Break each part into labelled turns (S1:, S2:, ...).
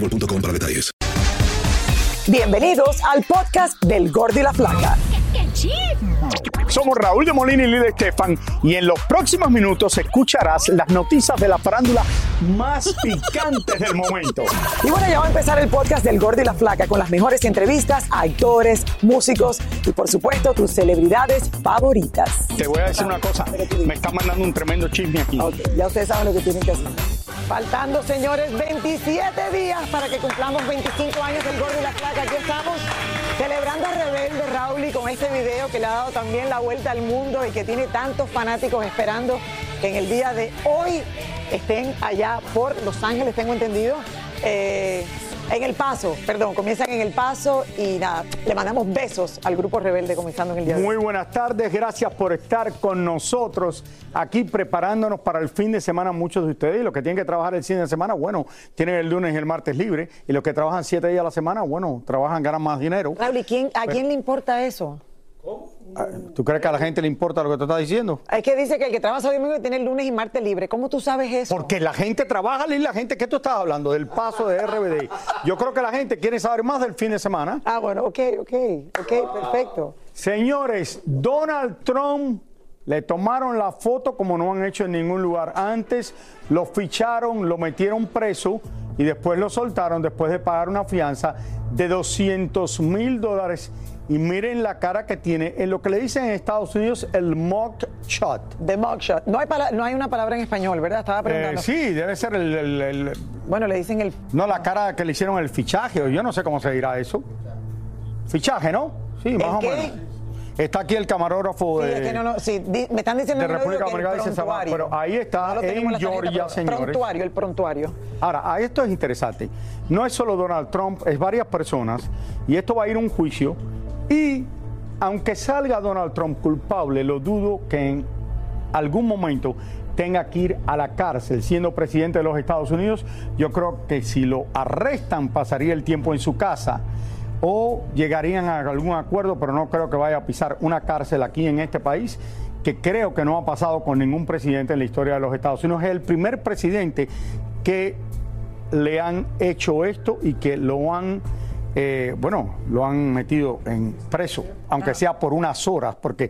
S1: boostmobile.com para detalles.
S2: Bienvenidos al podcast del Gordi y la Flaca.
S3: Somos Raúl de Molina y Lidia Estefan y en los próximos minutos escucharás las noticias de la farándula más picantes del momento.
S2: Y bueno, ya va a empezar el podcast del Gordi y la Flaca con las mejores entrevistas a actores, músicos y por supuesto tus celebridades favoritas.
S3: Te voy a decir una cosa, me está mandando un tremendo chisme aquí.
S2: Ok, ya ustedes saben lo que tienen que hacer. Faltando, señores, 27 días para que cumplamos 25 años del Gordo y la Flaca. Aquí estamos celebrando a Rebelde Raúl y con este video que le ha dado también la vuelta al mundo y que tiene tantos fanáticos esperando que en el día de hoy estén allá por Los Ángeles, tengo entendido. Eh, en El Paso, perdón, comienzan en El Paso y nada, le mandamos besos al grupo Rebelde comenzando en el día de hoy.
S3: Muy buenas tardes, gracias por estar con nosotros aquí preparándonos para el fin de semana muchos de ustedes. Y los que tienen que trabajar el fin de semana, bueno, tienen el lunes y el martes libre. Y los que trabajan siete días a la semana, bueno, trabajan, ganan más dinero.
S2: Raúl, ¿y quién- ¿a quién le importa eso?
S3: ¿Tú crees que a la gente le importa lo que tú estás diciendo?
S2: Es que dice que el que trabaja sábado y domingo tiene el lunes y martes libre. ¿Cómo tú sabes eso?
S3: Porque la gente trabaja y la gente, ¿qué tú estás hablando? Del paso de RBD. Yo creo que la gente quiere saber más del fin de semana.
S2: Ah, bueno, ok, ok, ok, perfecto.
S3: Señores, Donald Trump le tomaron la foto como no han hecho en ningún lugar antes, lo ficharon, lo metieron preso y después lo soltaron después de pagar una fianza de 200 mil dólares. Y miren la cara que tiene en lo que le dicen en Estados Unidos el mock shot.
S2: The mugshot. No hay, no hay una palabra en español, ¿verdad? Estaba preguntando.
S3: Eh, sí, debe ser el, el- el-
S2: Bueno, le dicen el.
S3: No, la cara que le hicieron el fichaje, o yo no sé cómo se dirá eso. Fichaje, ¿no? Sí, más o
S2: qué?
S3: menos. Está aquí el camarógrafo
S2: Sí,
S3: de,
S2: es que no, no, sí, di- me están diciendo
S3: de República Dominicana dice pero ahí está
S2: No
S3: en
S2: tarjeta,
S3: Georgia,
S2: pero-
S3: señores.
S2: Prontuario, el prontuario.
S3: Ahora, a esto es interesante. No es solo Donald Trump, es varias personas y esto va a ir a un juicio y aunque salga Donald Trump culpable, lo dudo que en algún momento tenga que ir a la cárcel siendo presidente de los Estados Unidos. Yo creo que si lo arrestan pasaría el tiempo en su casa o llegarían a algún acuerdo, pero no creo que vaya a pisar una cárcel aquí en este país, que creo que no ha pasado con ningún presidente en la historia de los Estados Unidos. Es el primer presidente que le han hecho esto y que lo han, eh, bueno, lo han metido en preso, aunque sea por unas horas, porque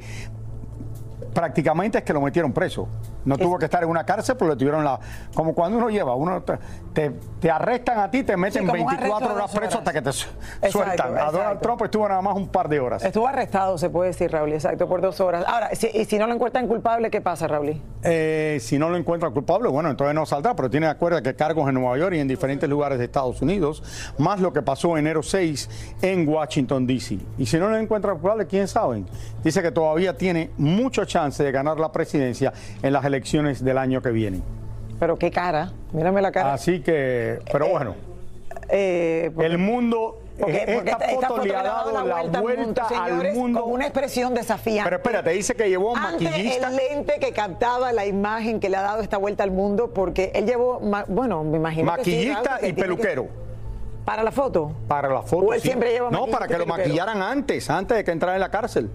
S3: prácticamente es que lo metieron preso. No tuvo que estar en una cárcel, pero le tuvieron la. Como cuando uno lleva, uno te, te, te arrestan a ti, te meten
S2: arresto
S3: 24
S2: de
S3: horas preso hasta que te su-
S2: Exacto,
S3: sueltan. A Donald. Trump estuvo nada más un par de horas.
S2: Estuvo arrestado, se puede decir, Raúl, exacto, por dos horas. Ahora, si, y si no lo encuentran culpable, ¿qué pasa, Raúl?
S3: Eh, si no lo encuentra culpable, bueno, entonces no saldrá, pero tiene acuerdo que cargos en Nueva York y en diferentes lugares de Estados Unidos, más lo que pasó enero 6 en Washington, D.C. Y si no lo encuentra culpable, ¿quién sabe? Dice que todavía tiene mucho chance de ganar la presidencia en las elecciones del año que viene.
S2: Pero qué cara, mírame la cara.
S3: Así que, pero bueno,
S2: Eh, porque-
S3: el mundo,
S2: porque-
S3: eh,
S2: porque
S3: esta, foto le ha dado la vuelta, al
S2: señores,
S3: mundo.
S2: Con una expresión desafiante.
S3: Pero espérate, dice que llevó
S2: Ante
S3: maquillista.
S2: el lente que captaba la imagen que le ha dado esta vuelta al mundo, porque él llevó, bueno, me imagino. que sí,
S3: Maquillista
S2: que
S3: y
S2: que-
S3: peluquero.
S2: ¿Para la foto?
S3: Para la foto.
S2: O él
S3: sí.
S2: siempre lleva
S3: No, para que lo maquillaran antes, antes de que entrara en la cárcel.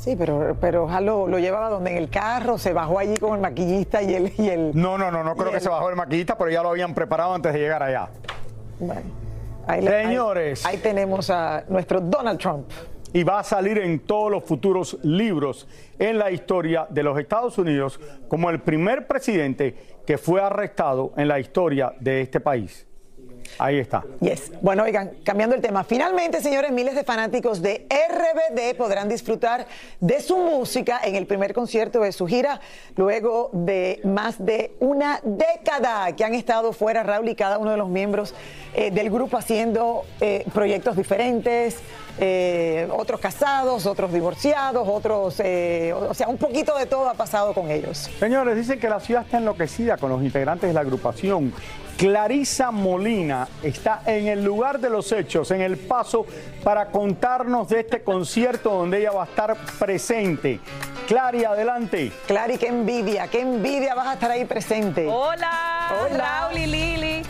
S2: Sí, pero, pero ojalá lo, lo llevaba donde en el carro, se bajó allí con el maquillista y el... Y el
S3: No, no, no, no creo que se bajó el maquillista, pero ya lo habían preparado antes de llegar allá.
S2: Bueno, ahí-
S3: Señores.
S2: Ahí, tenemos a nuestro Donald Trump.
S3: Y va a salir en todos los futuros libros en la historia de los Estados Unidos como el primer presidente que fue arrestado en la historia de este país. Ahí está.
S2: Yes. Bueno, oigan, cambiando el tema. Finalmente, señores, miles de fanáticos de RBD podrán disfrutar de su música en el primer concierto de su gira, luego de más de una década que han estado fuera, Raúl, y cada uno de los miembros eh, del grupo haciendo eh, proyectos diferentes. eh, otros casados, otros divorciados, otros, eh, o sea, un poquito de todo ha pasado con ellos.
S3: Señores, dicen que la ciudad está enloquecida con los integrantes de la agrupación. Clarisa Molina está en el lugar de los hechos, en El Paso, para contarnos de este concierto donde ella va a estar presente. Clary, adelante.
S2: Clary, qué envidia, qué envidia vas a estar ahí presente.
S4: Hola,
S2: Hola.
S4: Raúl y Lili.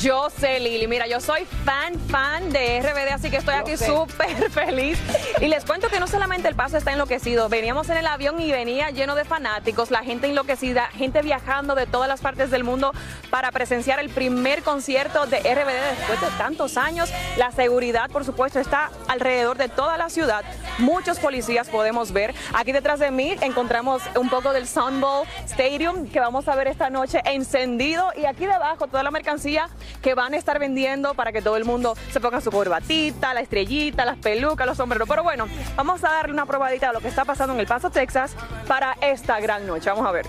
S4: Yo sé, Lili. Mira, yo soy fan, fan de RBD, así que estoy
S2: Yo
S4: aquí súper feliz. Y les cuento que no solamente el paso está enloquecido, veníamos en el avión y venía lleno de fanáticos, la gente enloquecida, gente viajando de todas las partes del mundo para presenciar el primer concierto de RBD después de tantos años. La seguridad, por supuesto, está alrededor de toda la ciudad. Muchos policías podemos ver. Aquí detrás de mí encontramos un poco del Sun Bowl Stadium que vamos a ver esta noche encendido y aquí debajo toda la mercancía que van a estar vendiendo para que todo el mundo se ponga su corbatita, la estrellita, las pelucas, los sombreros. Pero bueno, vamos a darle una probadita de lo que está pasando en El Paso, Texas para esta gran noche. Vamos a ver.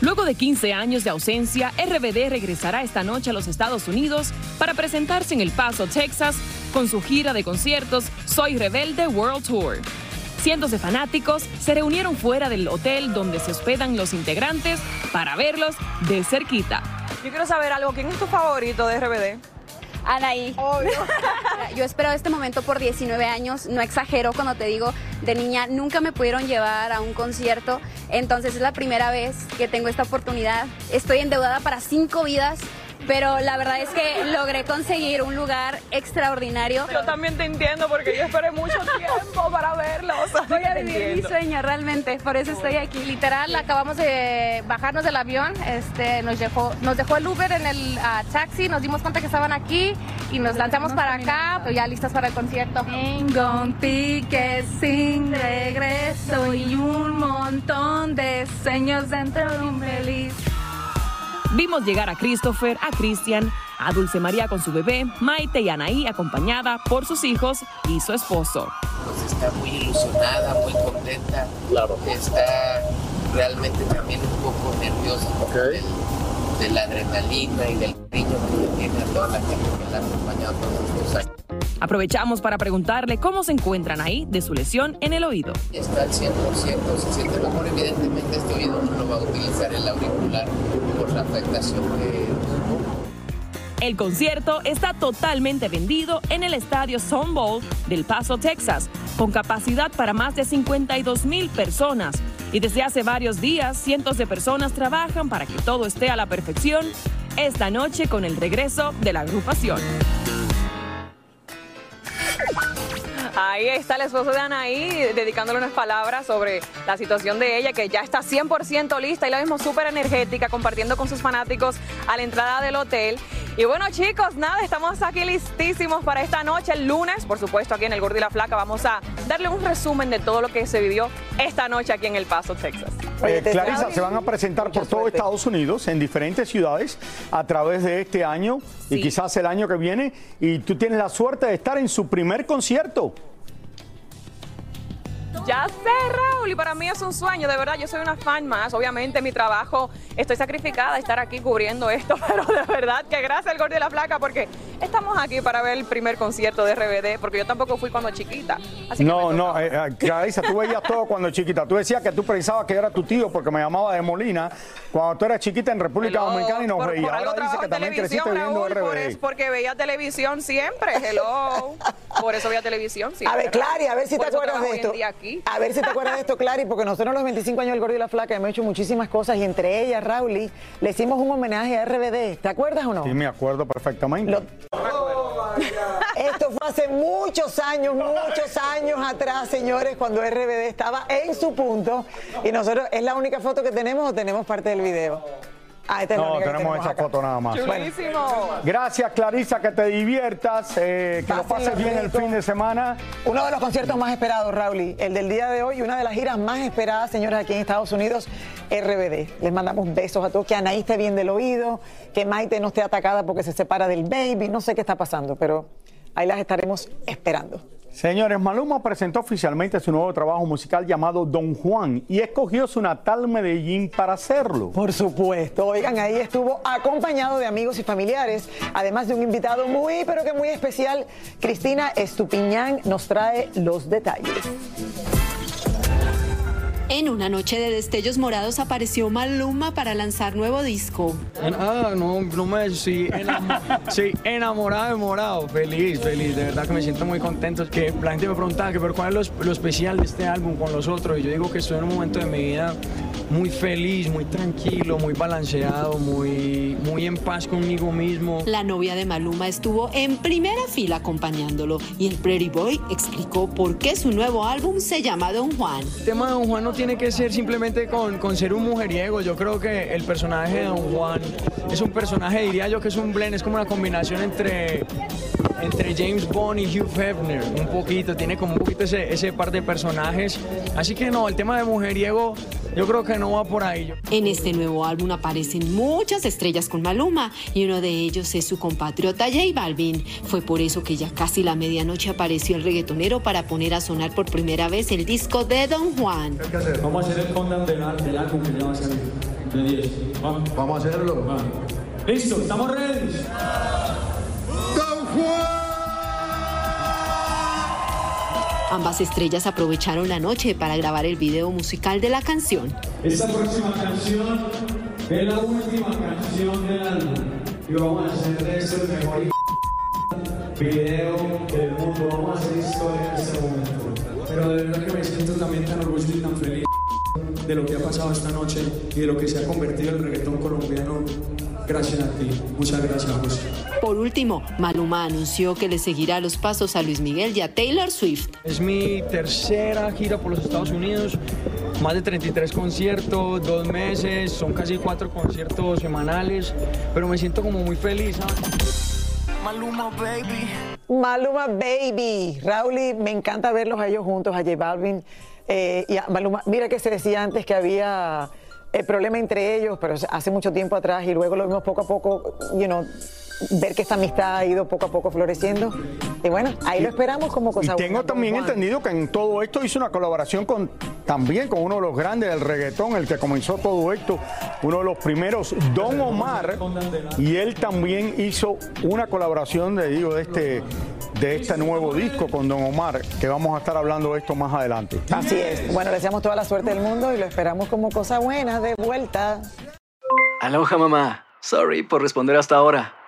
S5: Luego de 15 años de ausencia, RBD regresará esta noche a los Estados Unidos para presentarse en El Paso, Texas, con su gira de conciertos Soy Rebelde World Tour. Cientos de fanáticos se reunieron fuera del hotel donde se hospedan los integrantes para verlos de cerquita.
S4: Yo quiero saber algo. ¿Quién es tu favorito de RBD?
S6: Anaí. Mira, Yo espero este momento por 19 años, no exagero cuando te digo, de niña nunca me pudieron llevar a un concierto, entonces es la primera vez que tengo esta oportunidad. Estoy endeudada para cinco vidas, pero la verdad es que logré conseguir un lugar extraordinario.
S4: Yo también te entiendo porque yo esperé mucho tiempo para verlos.
S6: Voy a vivir mi sueño realmente, por eso estoy aquí.
S7: Literal, acabamos de bajarnos del avión, este, nos dejó, nos dejó el Uber en el ah, taxi, nos dimos cuenta que estaban aquí y nos lanzamos para acá, pues ya listas para el concierto.
S6: Tengo un pique sin regreso y un montón de sueños dentro de un feliz.
S5: Vimos llegar a Christopher, a Christian, a Dulce María con su bebé, Maite y Anaí acompañada por sus hijos y su esposo.
S8: pues está muy ilusionada, muy contenta. Está realmente también un poco nerviosa del- de la adrenalina y del cariño que le tiene a toda la gente que la ha acompañado todos estos años.
S5: Aprovechamos para preguntarle cómo se encuentran ahí de su lesión en el oído.
S8: Está al 100%, se siente mejor. Evidentemente este oído no lo va a utilizar el auricular la afectación que
S5: El concierto está totalmente vendido en el estadio Sun Bowl del Paso, Texas, con capacidad para más de 52 mil personas. Y desde hace varios días, cientos de personas trabajan para que todo esté a la perfección esta noche con el regreso de la agrupación.
S4: Ahí está el esposo de Anaí dedicándole unas palabras sobre la situación de ella, que ya está 100% lista y la vemos súper energética, compartiendo con sus fanáticos a la entrada del hotel. Y bueno, chicos, nada, estamos aquí listísimos para esta noche, el lunes, por supuesto, aquí en el Gordo y la Flaca. Vamos a darle un resumen de todo lo que se vivió esta noche aquí en El Paso, Texas.
S3: Eh, Clarisa, se van a presentar por todo Estados Unidos, en diferentes ciudades, a través de este año y quizás el año que viene. Y tú tienes la suerte de estar en su primer concierto.
S4: Ya sé, Raúl, y para mí es un sueño, de verdad, yo soy una fan más, obviamente mi trabajo, estoy sacrificada de estar aquí cubriendo esto, pero de verdad que gracias al Gordo y la Flaca, porque estamos aquí para ver el primer concierto de RBD, porque yo tampoco fui cuando chiquita. Así que
S3: No, no, eh, eh, Clarisa, tú veías todo cuando chiquita. Tú decías que tú pensabas que era tu tío porque me llamaba de Molina cuando tú eras chiquita en República
S4: Hello,
S3: Dominicana y nos
S4: por,
S3: veía.
S4: por algo
S3: Ahora dice
S4: trabajo
S3: que
S4: en
S3: también
S4: televisión,
S3: creciste viendo
S4: Raúl, por
S3: RBD.
S4: eso- porque veía televisión siempre, hello. Por eso veía televisión siempre.
S2: A ver, Clary, a ver si
S4: Por
S2: te acuerdas de
S4: hoy en
S2: esto.
S4: día aquí.
S2: A ver si te acuerdas de esto, Clary, porque nosotros los 25 años del Gordo y la Flaca hemos hecho muchísimas cosas y entre ellas, Raúl, le hicimos un homenaje a RBD. ¿Te acuerdas o no?
S3: Sí, me acuerdo perfectamente.
S2: Esto fue hace muchos años, muchos años atrás, señores, cuando RBD estaba en su punto. Y nosotros, ¿es la única foto que tenemos o tenemos parte del video? Ah, esta es la
S3: No,
S2: única que
S3: tenemos esa
S2: acá.
S3: foto nada más.
S4: Chulísimo.
S3: Gracias, Clarisa, que te diviertas, eh, que lo pases bien el fin de semana.
S2: Uno de los conciertos más esperados, Raúl, el del día de hoy, y una de las giras más esperadas, señores, aquí en Estados Unidos, RBD. Les mandamos besos a todos, que Anaí esté bien del oído, que Maite no esté atacada porque se separa del baby, no sé qué está pasando, pero ahí las estaremos esperando.
S3: Señores, Maluma presentó oficialmente su nuevo trabajo musical llamado Don Juan y escogió su natal Medellín para hacerlo.
S2: Por supuesto, oigan, ahí estuvo acompañado de amigos y familiares, además de un invitado muy, pero que muy especial. Cristina Estupiñán nos trae los detalles.
S9: En una noche de destellos morados apareció Maluma para lanzar nuevo disco.
S10: Ah, no, no me sí, enamo- sí, enamorado de morado, feliz, feliz, de verdad que me siento muy contento. Que la gente me preguntaba que pero cuál es lo, lo especial de este álbum con los otros y yo digo que estoy en un momento de mi vida muy feliz, muy tranquilo, muy balanceado, muy, muy en paz conmigo mismo.
S9: La novia de Maluma estuvo en primera fila acompañándolo y el Pretty Boy explicó por qué su nuevo álbum se llama Don Juan.
S10: El tema de Don Juan no tiene que ser simplemente con, con ser un mujeriego. Yo creo que el personaje de Don Juan es un personaje, diría yo que es un blend, es como una combinación entre, entre James Bond y Hugh Hefner, un poquito, tiene como un poquito ese, ese par de personajes. Así que no, el tema de mujeriego yo creo que no va por ahí.
S9: En este nuevo álbum aparecen muchas estrellas con Maluma y uno de ellos es su compatriota J Balvin. Fue por eso que ya casi la medianoche apareció el reggaetonero para poner a sonar por primera vez el disco de Don Juan.
S10: Vamos a hacer el countdown del, álbum que ya va a salir de 10. Vamos a hacerlo. Listo, estamos ready.
S9: Ambas estrellas aprovecharon la noche para grabar el video musical de la canción.
S10: Esta próxima canción es la última canción del álbum y vamos a hacer de esto el mejor video del mundo. Vamos a hacer historia en este momento. Pero de verdad que me siento también tan orgulloso y tan feliz de lo que ha pasado esta noche y de lo que se ha convertido el reggaetón colombiano. Gracias a ti. Muchas gracias, José.
S9: Por último, Maluma anunció que le seguirá los pasos a Luis Miguel y a Taylor Swift.
S10: Es mi tercera gira por los Estados Unidos, más de 33 conciertos, dos meses, son casi cuatro conciertos semanales, pero me siento como muy feliz. ¿sabes?
S2: Maluma Baby. Maluma Baby. Raúl, y me encanta verlos a ellos juntos, a J Balvin eh, y a Maluma. Mira que se decía antes que había el problema entre ellos, pero hace mucho tiempo atrás y luego lo vimos poco a poco, you know, ver que esta amistad ha ido poco a poco floreciendo. Y bueno, ahí lo esperamos como cosa
S3: Y tengo
S2: buena,
S3: también
S2: Juan.
S3: entendido que en todo esto hizo una colaboración con también con uno de los grandes del reggaetón, el que comenzó todo esto, uno de los primeros, Don Omar, y él también hizo una colaboración de digo de este de este nuevo disco con Don Omar, que vamos a estar hablando de esto más adelante.
S2: Así es. Bueno, le deseamos toda la suerte del mundo y lo esperamos como cosa buena de vuelta.
S11: Aloha mamá. Sorry por responder hasta ahora.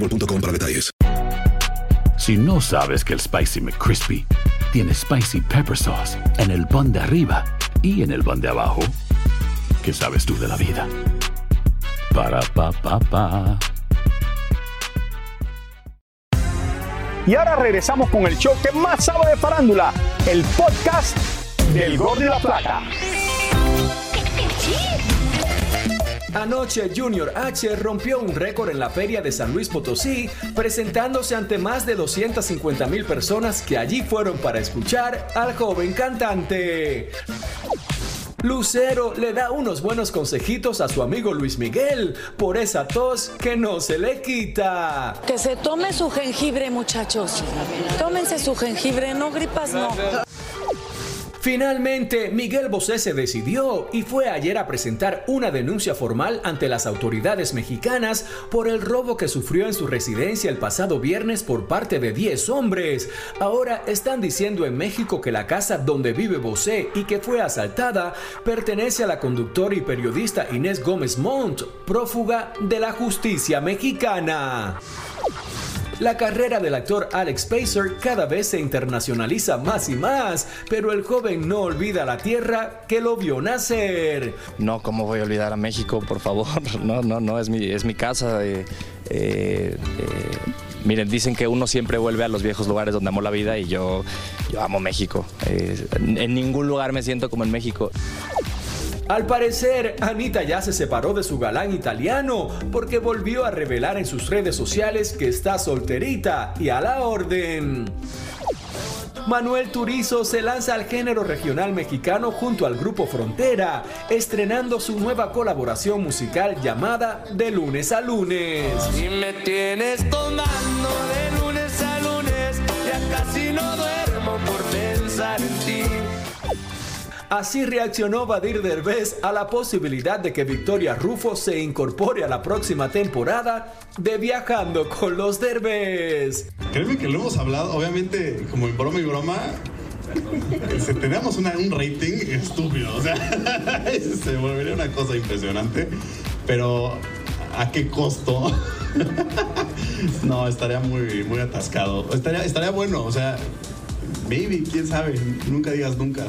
S1: boostmobile.com para detalles.
S12: Si no sabes que el Spicy McCrispy tiene Spicy Pepper Sauce en el pan de arriba y en el pan de abajo, ¿qué sabes tú de la vida? Para, pa, pa, pa.
S3: Y ahora regresamos con el show que más sabe de farándula, el podcast del Gol de la Plata.
S13: Anoche Junior H rompió un récord en la feria de San Luis Potosí, presentándose ante más de 250 mil personas que allí fueron para escuchar al joven cantante. Lucero le da unos buenos consejitos a su amigo Luis Miguel por esa tos que no se le quita.
S14: Que se tome su jengibre, muchachos. Tómense su jengibre, no gripas, no.
S13: Finalmente, Miguel Bosé se decidió y fue ayer a presentar una denuncia formal ante las autoridades mexicanas por el robo que sufrió en su residencia el pasado viernes por parte de 10 hombres. Ahora están diciendo en México que la casa donde vive Bosé y que fue asaltada pertenece a la conductora y periodista Inés Gómez Montt, prófuga de la justicia mexicana. La carrera del actor Alex Pacer cada vez se internacionaliza más y más, pero el joven no olvida la tierra que lo vio nacer.
S15: No, ¿cómo voy a olvidar a México, por favor? No, no, no, es mi, es mi casa. eh, eh, eh, miren, dicen que uno siempre vuelve a los viejos lugares donde amó la vida y yo, yo amo México. En ningún lugar me siento como en México.
S13: Al parecer, Anita ya se separó de su galán italiano porque volvió a revelar en sus redes sociales que está solterita y a la orden. Manuel Turizo se lanza al género regional mexicano junto al grupo Frontera, estrenando su nueva colaboración musical llamada De lunes a lunes.
S16: Y me tienes tomando de lunes a lunes, ya casi no duermo
S13: Así reaccionó Badir Derbez a la posibilidad de que Victoria Rufo se incorpore a la próxima temporada de Viajando con los Derbez.
S17: Créeme que lo hemos hablado, obviamente, como en broma y broma. Teníamos una- un rating estúpido, o sea, se volvería una cosa impresionante, pero ¿a qué costo? No, estaría muy, muy atascado. Estaría, estaría bueno, o sea, maybe, quién sabe, nunca digas nunca.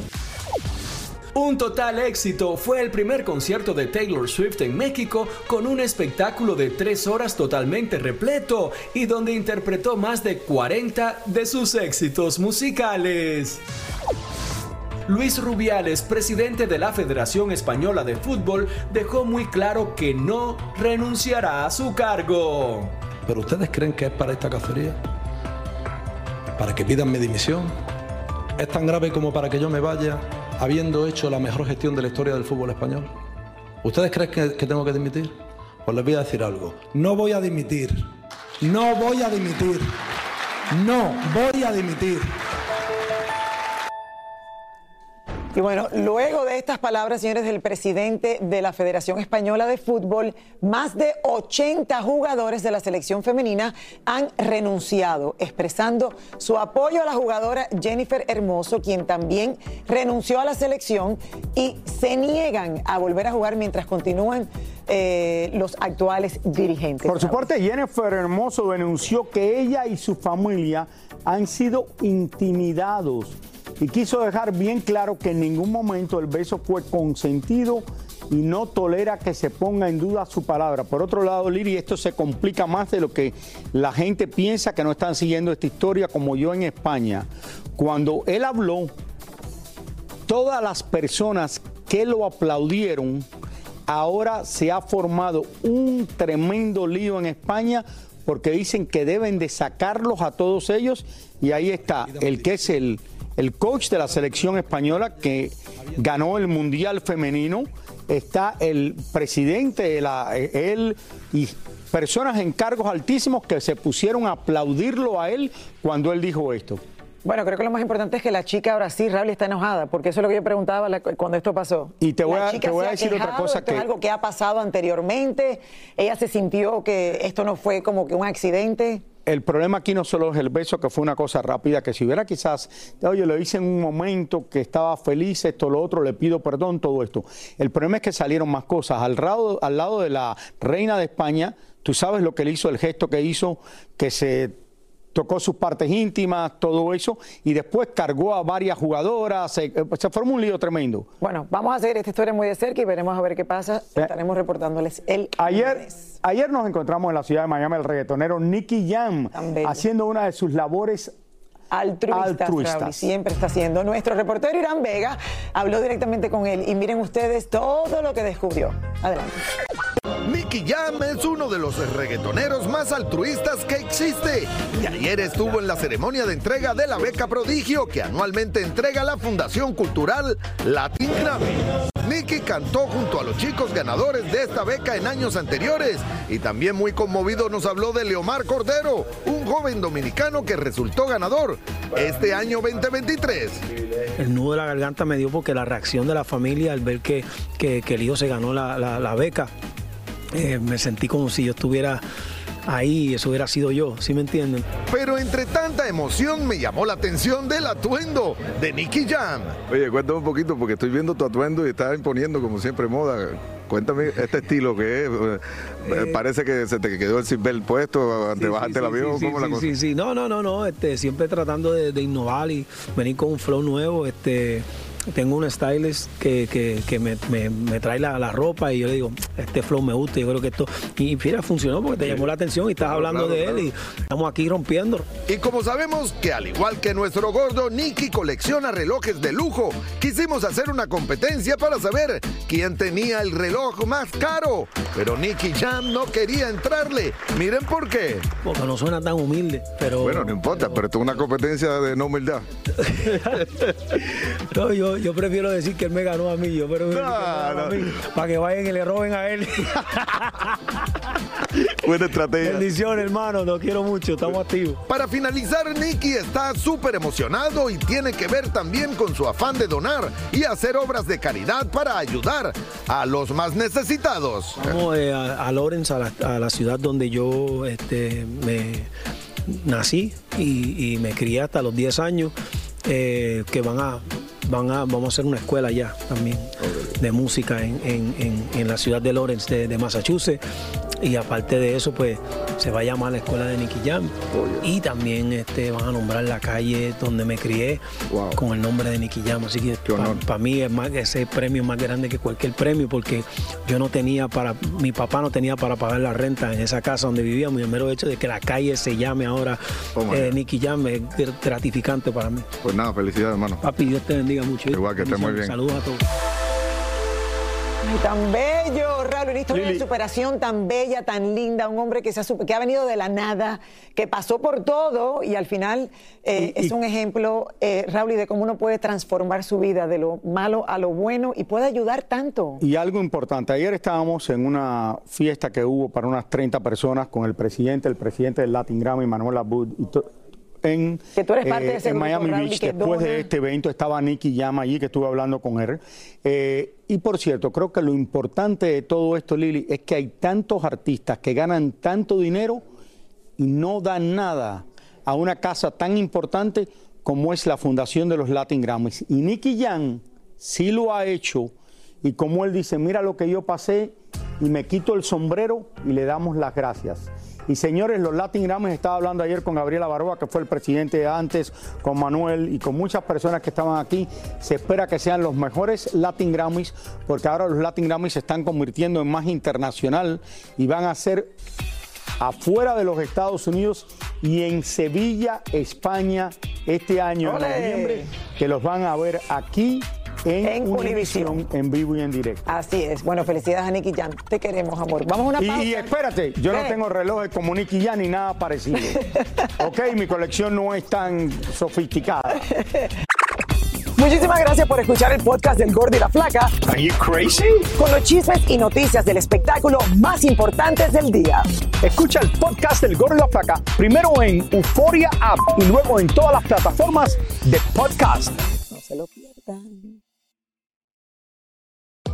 S13: Un total éxito fue el primer concierto de Taylor Swift en México con un espectáculo de tres horas totalmente repleto y donde interpretó más de 40 de sus éxitos musicales. Luis Rubiales, presidente de la Federación Española de Fútbol, dejó muy claro que no renunciará a su cargo.
S18: ¿Pero ustedes creen que es para esta cacería? ¿Para que pidan mi dimisión? ¿Es tan grave como para que yo me vaya habiendo hecho la mejor gestión de la historia del fútbol español? ¿Ustedes creen que, tengo que dimitir? Pues les voy a decir algo. No voy a dimitir. No voy a dimitir. No voy a dimitir.
S2: Y bueno, luego de estas palabras, señores, del presidente de la Federación Española de Fútbol, más de 80 jugadores de la selección femenina han renunciado, expresando su apoyo a la jugadora Jennifer Hermoso, quien también renunció a la selección y se niegan a volver a jugar mientras continúan eh, los actuales dirigentes.
S3: Por su parte, Jennifer Hermoso denunció que ella y su familia han sido intimidados y quiso dejar bien claro que en ningún momento el beso fue consentido y no tolera que se ponga en duda su palabra. Por otro lado, Liri, esto se complica más de lo que la gente piensa que no están siguiendo esta historia como yo en España. Cuando él habló, todas las personas que lo aplaudieron, ahora se ha formado un tremendo lío en España porque dicen que deben de sacarlos a todos ellos y ahí está el que es el, el coach de la selección española que ganó el Mundial Femenino, está el presidente, de la, él y personas en cargos altísimos que se pusieron a aplaudirlo a él cuando él dijo esto.
S2: Bueno, creo que lo más importante es que la chica ahora sí, Raúl, está enojada, porque eso es lo que yo preguntaba la- cuando esto pasó.
S3: Y te voy
S2: La
S3: a- te voy decir otra cosa
S2: esto es
S3: que-
S2: algo que ha pasado anteriormente. Ella se sintió que esto no fue como que un accidente.
S3: El problema aquí no solo es el beso, que fue una cosa rápida, que si hubiera quizás, oye, lo hice en un momento que estaba feliz, esto, lo otro, le pido perdón, todo esto. El problema es que salieron más cosas. Al lado, al lado de la reina de España, tú sabes lo que le hizo, el gesto que hizo, que se tocó sus partes íntimas, todo eso, y después cargó a varias jugadoras, se, eh, se formó un lío tremendo.
S2: Bueno, vamos a seguir esta historia muy de cerca y veremos a ver qué pasa. Estaremos reportándoles el
S3: Ayer, ayer nos encontramos en la ciudad de Miami el reggaetonero Nicky Jam haciendo una de sus labores
S2: altruistas,
S3: altruistas.
S2: Raúl, siempre está haciendo. Nuestro reportero Irán Vega habló directamente con él y miren ustedes todo lo que descubrió. Adelante.
S19: Nicky Jam es uno de los reggaetoneros más altruistas que existe. Y ayer estuvo en la ceremonia de entrega de la beca prodigio que anualmente entrega la Fundación Cultural Latin Grammy. Nicky cantó junto a los chicos ganadores de esta beca en años anteriores y también muy conmovido nos habló de Leomar Cordero, un joven dominicano que resultó ganador este año 2023.
S20: El nudo de la garganta me dio porque la reacción de la familia al ver que, que- que el hijo se ganó la- la beca, eh, me sentí como si yo estuviera ahí y eso hubiera sido yo, ¿sí me entienden?
S19: Pero entre tanta emoción me llamó la atención del atuendo de Nicky Jam.
S21: Oye, cuéntame un poquito porque estoy viendo tu atuendo y estás imponiendo como siempre moda. Cuéntame este estilo que es. eh, Parece que se te quedó el seatbelt puesto antes de bajarte el avión.
S20: Sí,
S21: ¿cómo la
S20: sí,
S21: cosa?
S20: sí, sí. No, no, no, no. Este, siempre tratando de, de innovar y venir con un flow nuevo. Este, tengo un stylist que, que, que me, me- me trae la, la ropa y yo le digo, este flow me gusta, yo creo que esto. Y mira, funcionó porque te llamó la atención y estás hablando
S19: claro,
S20: de
S19: claro.
S20: él y estamos aquí rompiendo.
S19: Y como sabemos que al igual que nuestro gordo Nicky colecciona relojes de lujo, quisimos hacer una competencia para saber quién tenía el reloj más caro. Pero Nicky Jam no quería entrarle. Miren por qué.
S20: Porque no suena tan humilde, pero.
S21: Bueno, no importa, pero esto es una competencia de no humildad.
S20: No, yo, yo prefiero decir que él me ganó a mí, yo a mí, para que vayan y le roben a él.
S21: Buena estrategia.
S20: Bendiciones, hermano, los quiero mucho, estamos activos.
S19: Para finalizar, Nicky está súper emocionado y tiene que ver también con su afán de donar y hacer obras de caridad para ayudar a los más necesitados.
S20: Vamos eh, a, a Lawrence, a la, a la ciudad donde yo este, me nací y, y me crié hasta los 10 años, eh, que van a, van a, vamos a hacer una escuela allá también de música en, en- en- en la ciudad de Lawrence, de, de Massachusetts. Y aparte de eso, pues se va a llamar la escuela de Nicky Jam. Y también este, van a nombrar la calle donde me crié con el nombre de Nicky Jam. Así que para mí es más, ese premio es más grande que cualquier premio porque yo no tenía para, mi papá no tenía para pagar la renta en esa casa donde vivíamos. Y el mero hecho de que la calle se llame ahora eh, Nicky Jam es gratificante para mí.
S21: Pues nada, felicidades, hermano.
S20: Papi, Dios te bendiga mucho.
S21: Igual que estés muy bien.
S20: Saludos a todos.
S2: Ay, tan bello, Raúl, una historia de superación tan bella, tan linda, un hombre que, se ha, que ha venido de la nada, que pasó por todo y al final eh, es un ejemplo, eh, Raúl, y de cómo uno puede transformar su vida de lo malo a lo bueno y puede ayudar tanto.
S3: Y algo importante, ayer estábamos en una fiesta que hubo para unas 30 personas con el presidente, el presidente del Latin Grammy, Manuel Abud, y to- en,
S2: Que tú eres parte de ese
S3: en Miami Beach. Después de este evento estaba Nicky Llama allí, que estuve hablando con él. Eh, y por cierto, creo que lo importante de todo esto, Lili, es que hay tantos artistas que ganan tanto dinero y no dan nada a una casa tan importante como es la Fundación de los Latin Grammys. Y Nicky Jam sí lo ha hecho y como él dice, mira lo que yo pasé y me quito el sombrero y le damos las gracias. Y señores, los Latin Grammys, estaba hablando ayer con Gabriela Baroa, que fue el presidente antes, con Manuel y con muchas personas que estaban aquí. Se espera que sean los mejores Latin Grammys, porque ahora los Latin Grammys se están convirtiendo en más internacional y van a ser afuera de los Estados Unidos y en Sevilla, España, este año, en noviembre, que los van a ver aquí en, Univision, en vivo y en directo.
S2: Así es. Bueno, felicidades a Nicky Jam. Te queremos, amor. Vamos a una
S3: Y,
S2: pausa.
S3: y espérate, yo no tengo relojes como Nicky Jam ni nada parecido. ok, mi colección no es tan sofisticada.
S2: Muchísimas gracias por escuchar el podcast del Gordo y la Flaca.
S3: Are you crazy?
S2: Con los chismes y noticias del espectáculo más importantes del día.
S3: Escucha el podcast del Gordo y la Flaca primero en Euforia App y luego en todas las plataformas de podcast.
S2: No se lo pierdan.